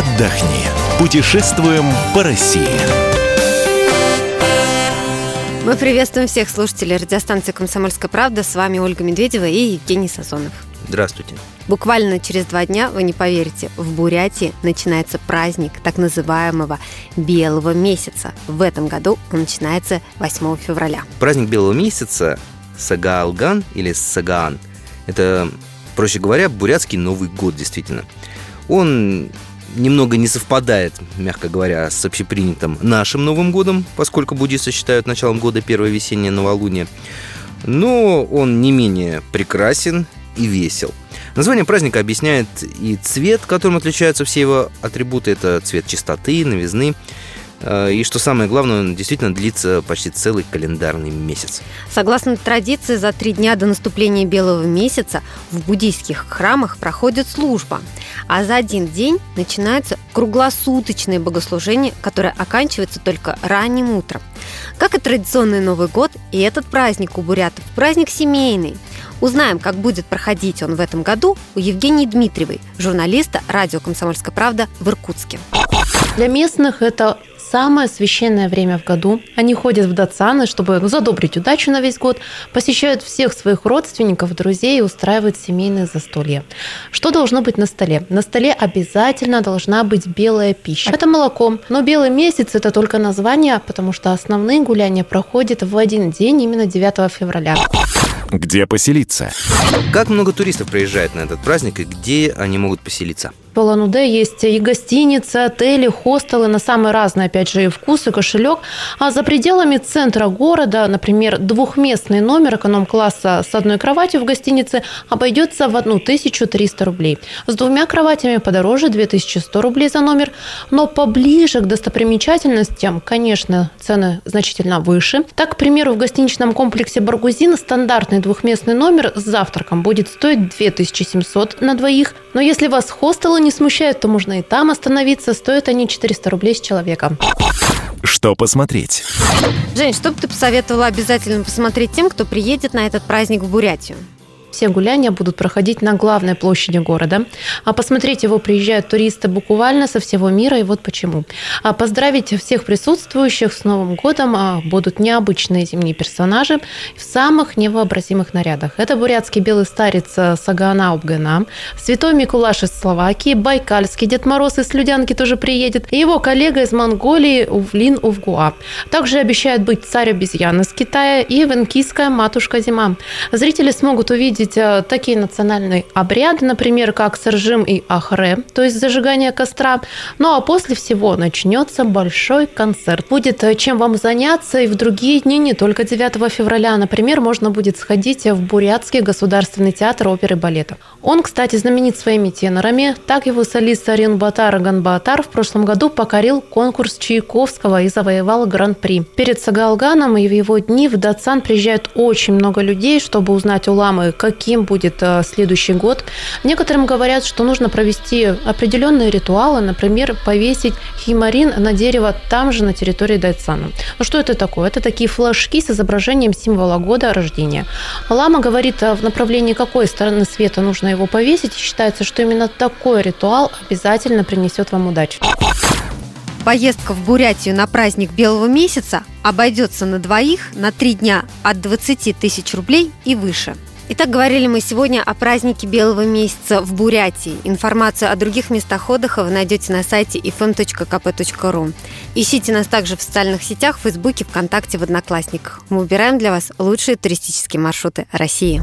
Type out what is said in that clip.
Отдохни. Путешествуем по России. Мы приветствуем всех слушателей радиостанции «Комсомольская правда». С вами Ольга Медведева и Евгений Сазонов. Здравствуйте. Буквально через два дня, вы не поверите, в Бурятии начинается праздник так называемого Белого месяца. В этом году он начинается 8 февраля. Праздник Белого месяца Сагаалган или Сагаан – это, проще говоря, бурятский Новый год, действительно. Он немного не совпадает, мягко говоря, с общепринятым нашим Новым годом, поскольку буддисты считают началом года первое весеннее новолуние. Но он не менее прекрасен и весел. Название праздника объясняет и цвет, которым отличаются все его атрибуты. Это цвет чистоты, новизны, и что самое главное, он действительно длится почти целый календарный месяц. Согласно традиции, за три дня до наступления Белого месяца в буддийских храмах проходит служба, а за один день начинается круглосуточное богослужение, которое оканчивается только ранним утром. Как и традиционный Новый год, и этот праздник у бурятов – праздник семейный. Узнаем, как будет проходить он в этом году у Евгении Дмитриевой, журналиста радио «Комсомольская правда» в Иркутске. Для местных это самое священное время в году. Они ходят в Датсаны, чтобы задобрить удачу на весь год, посещают всех своих родственников, друзей и устраивают семейные застолья. Что должно быть на столе? На столе обязательно должна быть белая пища. Это молоко. Но белый месяц – это только название, потому что основные гуляния проходят в один день, именно 9 февраля. Где поселиться? Как много туристов приезжает на этот праздник и где они могут поселиться? Улан-Удэ есть и гостиницы, отели, хостелы на самые разные, опять же, и вкус, и кошелек. А за пределами центра города, например, двухместный номер эконом-класса с одной кроватью в гостинице обойдется в 1300 рублей. С двумя кроватями подороже 2100 рублей за номер. Но поближе к достопримечательностям, конечно, цены значительно выше. Так, к примеру, в гостиничном комплексе «Баргузин» стандартный двухместный номер с завтраком будет стоить 2700 на двоих. Но если вас хостелы не смущает, то можно и там остановиться. Стоят они 400 рублей с человека. Что посмотреть? Жень, что бы ты посоветовала обязательно посмотреть тем, кто приедет на этот праздник в Бурятию? Все гуляния будут проходить на главной площади города. А посмотреть его приезжают туристы буквально со всего мира, и вот почему. А поздравить всех присутствующих с Новым годом а, будут необычные зимние персонажи в самых невообразимых нарядах. Это бурятский белый старец э, Сагана Обгана, Святой Микулаш из Словакии, Байкальский Дед Мороз из Людянки тоже приедет, и его коллега из Монголии Увлин Увгуа. Также обещают быть царь обезьян из Китая и венкийская матушка Зима. Зрители смогут увидеть увидеть э, такие национальные обряды, например, как саржим и ахре, то есть зажигание костра. Ну а после всего начнется большой концерт. Будет э, чем вам заняться и в другие дни, не только 9 февраля. Например, можно будет сходить в Бурятский государственный театр оперы и балета. Он, кстати, знаменит своими тенорами. Так его солист Арин Батар Ганбатар в прошлом году покорил конкурс Чайковского и завоевал гран-при. Перед Сагалганом и в его дни в Датсан приезжают очень много людей, чтобы узнать у ламы, каким будет э, следующий год. Некоторым говорят, что нужно провести определенные ритуалы, например, повесить химарин на дерево там же, на территории Дайцана. Ну что это такое? Это такие флажки с изображением символа года рождения. Лама говорит, э, в направлении какой стороны света нужно его повесить. считается, что именно такой ритуал обязательно принесет вам удачу. Поездка в Бурятию на праздник Белого месяца обойдется на двоих на три дня от 20 тысяч рублей и выше – Итак, говорили мы сегодня о празднике Белого месяца в Бурятии. Информацию о других местах отдыха вы найдете на сайте ifm.kp.ru. Ищите нас также в социальных сетях, в Фейсбуке, ВКонтакте, в Одноклассниках. Мы выбираем для вас лучшие туристические маршруты России.